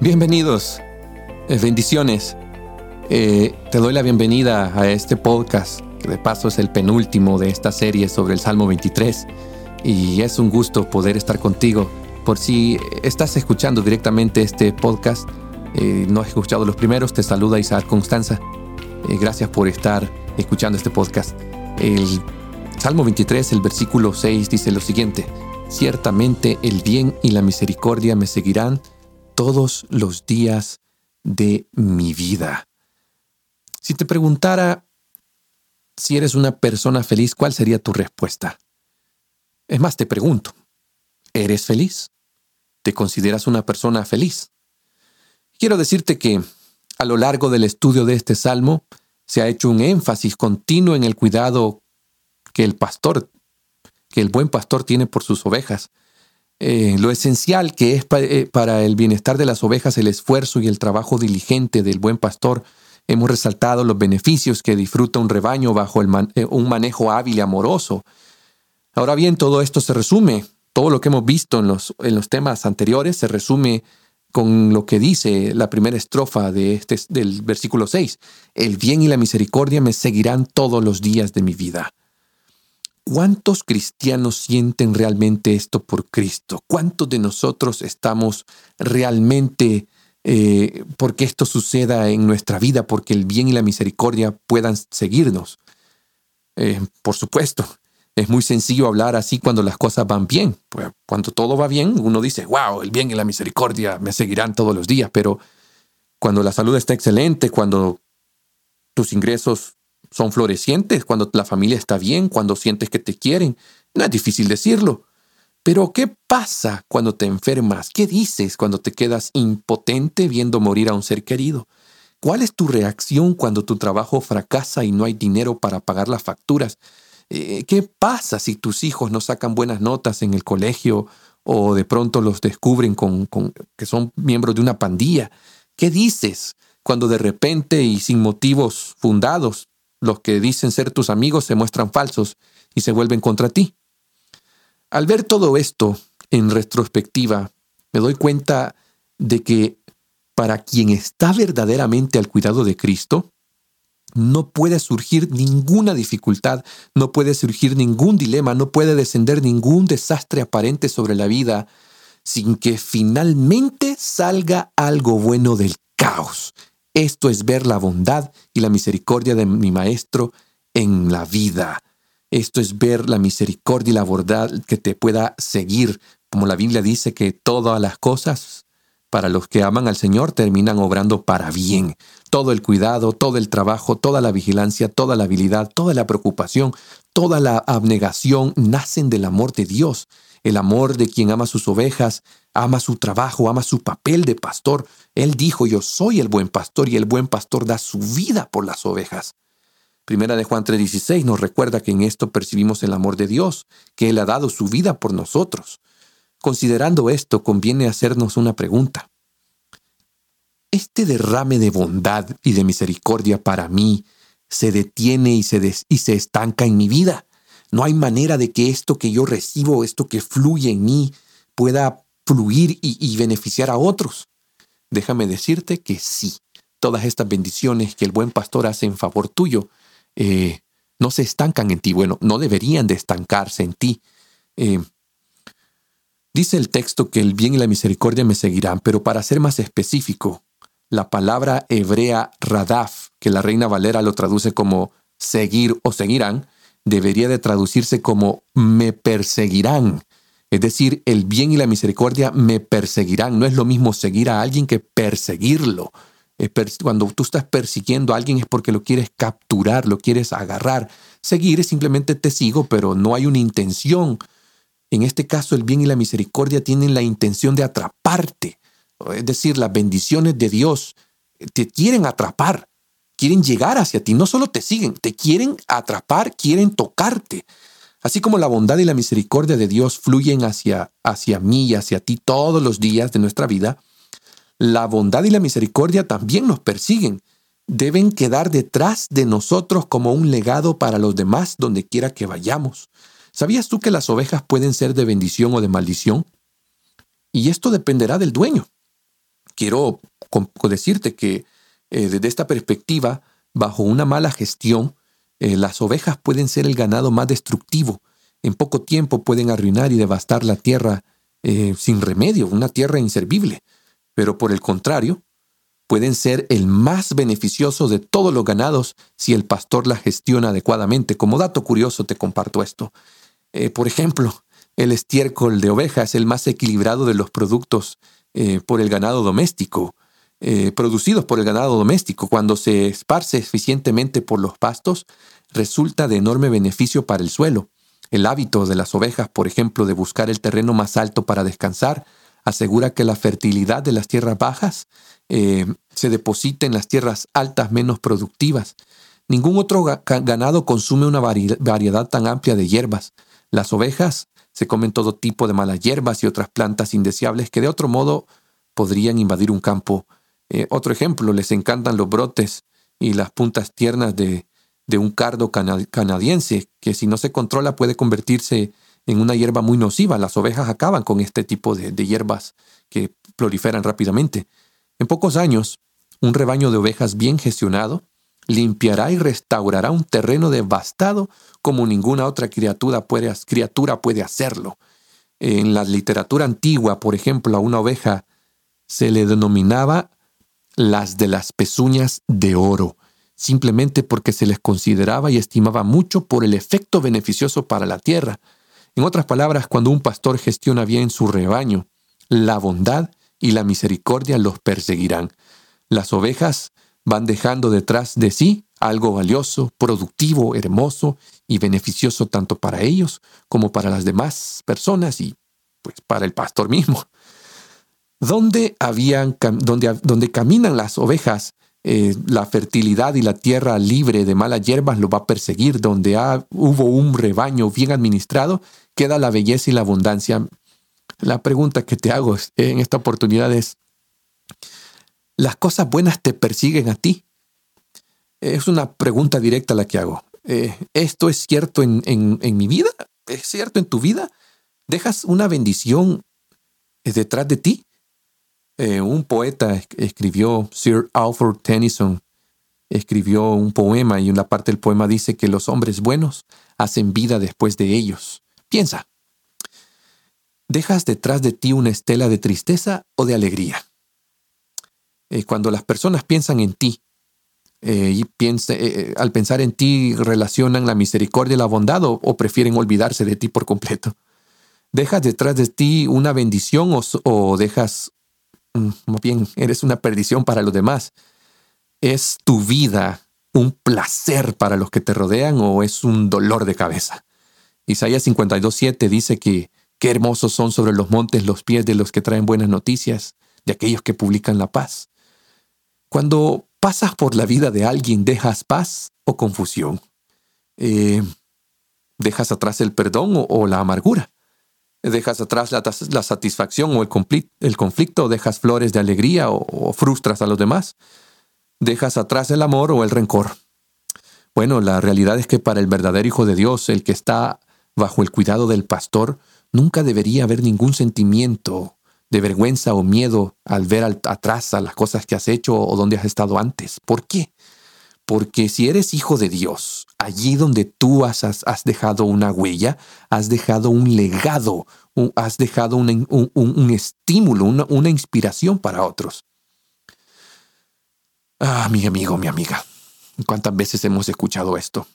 Bienvenidos, eh, bendiciones. Eh, te doy la bienvenida a este podcast, que de paso es el penúltimo de esta serie sobre el Salmo 23. Y es un gusto poder estar contigo. Por si estás escuchando directamente este podcast, eh, no has escuchado los primeros, te saluda Isaac Constanza. gracias por estar escuchando este podcast. El Salmo 23, el versículo 6 dice lo siguiente. Ciertamente el bien y la misericordia me seguirán todos los días de mi vida. Si te preguntara si eres una persona feliz, ¿cuál sería tu respuesta? Es más, te pregunto, ¿eres feliz? ¿Te consideras una persona feliz? Quiero decirte que a lo largo del estudio de este salmo se ha hecho un énfasis continuo en el cuidado que el pastor, que el buen pastor tiene por sus ovejas. Eh, lo esencial que es eh, para el bienestar de las ovejas el esfuerzo y el trabajo diligente del buen pastor. Hemos resaltado los beneficios que disfruta un rebaño bajo eh, un manejo hábil y amoroso. Ahora bien, todo esto se resume, todo lo que hemos visto en los, en los temas anteriores se resume con lo que dice la primera estrofa de este, del versículo 6. El bien y la misericordia me seguirán todos los días de mi vida. ¿Cuántos cristianos sienten realmente esto por Cristo? ¿Cuántos de nosotros estamos realmente eh, porque esto suceda en nuestra vida, porque el bien y la misericordia puedan seguirnos? Eh, por supuesto, es muy sencillo hablar así cuando las cosas van bien. Pues cuando todo va bien, uno dice, wow, el bien y la misericordia me seguirán todos los días, pero cuando la salud está excelente, cuando tus ingresos son florecientes, cuando la familia está bien, cuando sientes que te quieren. No es difícil decirlo. Pero ¿qué pasa cuando te enfermas? ¿Qué dices cuando te quedas impotente viendo morir a un ser querido? ¿Cuál es tu reacción cuando tu trabajo fracasa y no hay dinero para pagar las facturas? Eh, ¿Qué pasa si tus hijos no sacan buenas notas en el colegio o de pronto los descubren con, que son miembros de una pandilla? ¿Qué dices cuando de repente y sin motivos fundados los que dicen ser tus amigos se muestran falsos y se vuelven contra ti. Al ver todo esto en retrospectiva, me doy cuenta de que para quien está verdaderamente al cuidado de Cristo, no puede surgir ninguna dificultad, no puede surgir ningún dilema, no puede descender ningún desastre aparente sobre la vida sin que finalmente salga algo bueno del caos esto es ver la bondad y la misericordia de mi Maestro en la vida. Esto es ver la misericordia y la bondad que te pueda seguir. Como la Biblia dice que todas las cosas para los que aman al Señor terminan obrando para bien. Todo el cuidado, todo el trabajo, toda la vigilancia, toda la habilidad, toda la preocupación, toda la abnegación nacen del amor de Dios el amor de quien ama sus ovejas, ama su trabajo, ama su papel de pastor. Él dijo, yo soy el buen pastor y el buen pastor da su vida por las ovejas. Primera de Juan 3:16 nos recuerda que en esto percibimos el amor de Dios, que Él ha dado su vida por nosotros. Considerando esto, conviene hacernos una pregunta. ¿Este derrame de bondad y de misericordia para mí se detiene y se, y se estanca en mi vida? No hay manera de que esto que yo recibo, esto que fluye en mí, pueda fluir y, beneficiar a otros. Déjame decirte que sí, todas estas bendiciones que el buen pastor hace en favor tuyo eh, no se estancan en ti. Bueno, no deberían de estancarse en ti. Eh, dice el texto que el bien y la misericordia me seguirán, pero para ser más específico, la palabra hebrea radaf, que la reina Valera lo traduce como seguir o seguirán, debería de traducirse como me perseguirán. Es decir, el bien y la misericordia me perseguirán. No es lo mismo seguir a alguien que perseguirlo. Cuando tú estás persiguiendo a alguien es porque lo quieres capturar, lo quieres agarrar. Seguir es simplemente te sigo, pero no hay una intención. En este caso, el bien y la misericordia tienen la intención de atraparte. Es decir, las bendiciones de Dios te quieren atrapar quieren llegar hacia ti, no solo te siguen, te quieren atrapar, quieren tocarte. Así como la bondad y la misericordia de Dios fluyen hacia, hacia mí y hacia ti todos los días de nuestra vida, la bondad y la misericordia también nos persiguen. Deben quedar detrás de nosotros como un legado para los demás donde quiera que vayamos. ¿Sabías tú que las ovejas pueden ser de bendición o de maldición? Y esto dependerá del dueño. quiero decirte que eh, desde esta perspectiva, bajo una mala gestión, eh, las ovejas pueden ser el ganado más destructivo. En poco tiempo pueden arruinar y devastar la tierra eh, sin remedio, una tierra inservible. Pero por el contrario, pueden ser el más beneficioso de todos los ganados si el pastor la gestiona adecuadamente. Como dato curioso te comparto esto. por ejemplo, el estiércol de oveja es el más equilibrado de los productos por el ganado doméstico. Eh, producidos por el ganado doméstico, cuando se esparce eficientemente por los pastos, resulta de enorme beneficio para el suelo. El hábito de las ovejas, por ejemplo, de buscar el terreno más alto para descansar, asegura que la fertilidad de las tierras bajas eh, se deposite en las tierras altas menos productivas. Ningún otro ganado consume una variedad tan amplia de hierbas. Las ovejas se comen todo tipo de malas hierbas y otras plantas indeseables que de otro modo podrían invadir un campo eh, otro ejemplo, les encantan los brotes y las puntas tiernas de, un cardo canadiense, que si no se controla puede convertirse en una hierba muy nociva. Las ovejas acaban con este tipo de, de hierbas que proliferan rápidamente. En pocos años, un rebaño de ovejas bien gestionado limpiará y restaurará un terreno devastado como ninguna otra criatura puede, criatura puede hacerlo. En la literatura antigua, por ejemplo, a una oveja se le denominaba las de las pezuñas de oro, simplemente porque se les consideraba y estimaba mucho por el efecto beneficioso para la tierra. En otras palabras, cuando un pastor gestiona bien su rebaño, la bondad y la misericordia los perseguirán. Las ovejas van dejando detrás de sí algo valioso, productivo, hermoso y beneficioso tanto para ellos como para las demás personas y pues para el pastor mismo. Donde, habían, caminan las ovejas, eh, la fertilidad y la tierra libre de malas hierbas lo va a perseguir. Donde hubo un rebaño bien administrado, queda la belleza y la abundancia. La pregunta que te hago en esta oportunidad es, ¿las cosas buenas te persiguen a ti? Es una pregunta directa la que hago. Eh, ¿Esto es cierto en, en mi vida? ¿Es cierto en tu vida? ¿Dejas una bendición detrás de ti? Eh, un poeta escribió, Sir Alfred Tennyson, escribió un poema y una parte del poema dice que los hombres buenos hacen vida después de ellos. Piensa, ¿dejas detrás de ti una estela de tristeza o de alegría? Eh, cuando las personas piensan en ti, eh, y al pensar en ti relacionan la misericordia y la bondad o, prefieren olvidarse de ti por completo. ¿Dejas detrás de ti una bendición o dejas más bien eres una perdición para los demás. ¿Es tu vida un placer para los que te rodean o es un dolor de cabeza? Isaías 52.7 dice que qué hermosos son sobre los montes los pies de los que traen buenas noticias, de aquellos que publican la paz. Cuando pasas por la vida de alguien, ¿dejas paz o confusión? Eh, ¿Dejas atrás el perdón o la amargura? Dejas atrás la, satisfacción o el, conflicto, dejas flores de alegría o, frustras a los demás, dejas atrás el amor o el rencor. Bueno, la realidad es que para el verdadero Hijo de Dios, el que está bajo el cuidado del pastor, nunca debería haber ningún sentimiento de vergüenza o miedo al ver atrás a las cosas que has hecho o donde has estado antes. ¿Por qué? Porque si eres hijo de Dios, allí donde tú has, dejado una huella, has dejado un legado, has dejado un, estímulo, una, una inspiración para otros. Ah, mi amigo, mi amiga, ¿cuántas veces hemos escuchado esto?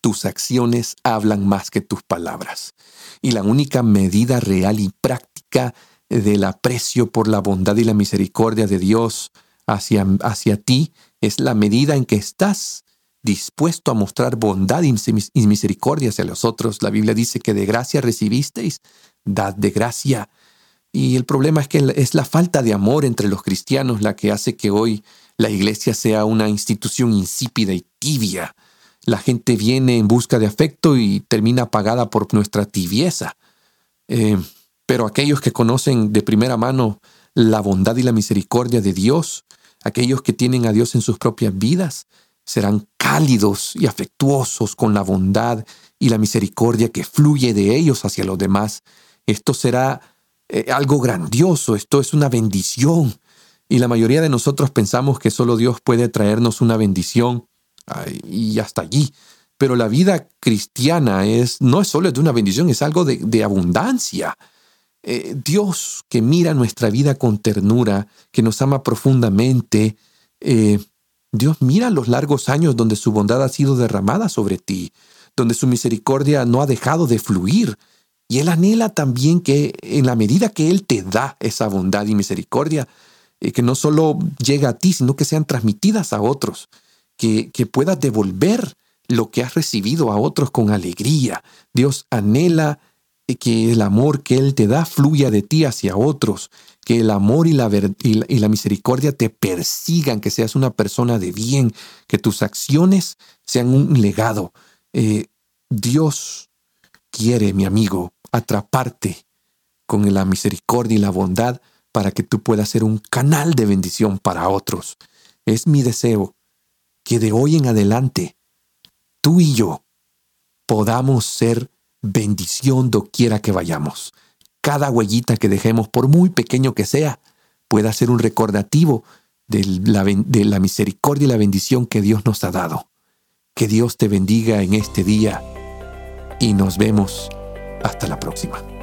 Tus acciones hablan más que tus palabras. Y la única medida real y práctica del aprecio por la bondad y la misericordia de Dios hacia, hacia ti es la medida en que estás dispuesto a mostrar bondad y misericordia hacia los otros. La Biblia dice que de gracia recibisteis, dad de gracia. Y el problema es que es la falta de amor entre los cristianos la que hace que hoy la iglesia sea una institución insípida y tibia. La gente viene en busca de afecto y termina apagada por nuestra tibieza. Eh, pero aquellos que conocen de primera mano la bondad y la misericordia de Dios, aquellos que tienen a Dios en sus propias vidas, serán cálidos y afectuosos con la bondad y la misericordia que fluye de ellos hacia los demás. Esto será eh, algo grandioso, esto es una bendición. Y la mayoría de nosotros pensamos que solo Dios puede traernos una bendición y hasta allí. Pero la vida cristiana es, no es solo de una bendición, es algo de, abundancia. Eh, Dios que mira nuestra vida con ternura, que nos ama profundamente, eh, Dios mira los largos años donde su bondad ha sido derramada sobre ti, donde su misericordia no ha dejado de fluir. Y Él anhela también que en la medida que Él te da esa bondad y misericordia, eh, que no solo llega a ti, sino que sean transmitidas a otros, que, que puedas devolver lo que has recibido a otros con alegría. Dios anhela que el amor que Él te da fluya de ti hacia otros, que el amor y la, y la, misericordia te persigan, que seas una persona de bien, que tus acciones sean un legado. Eh, Dios quiere, mi amigo, atraparte con la misericordia y la bondad para que tú puedas ser un canal de bendición para otros. Es mi deseo que de hoy en adelante tú y yo podamos ser bendición doquiera que vayamos. Cada huellita que dejemos, por muy pequeño que sea, pueda ser un recordativo de la, de la misericordia y la bendición que Dios nos ha dado. Que Dios te bendiga en este día y nos vemos hasta la próxima.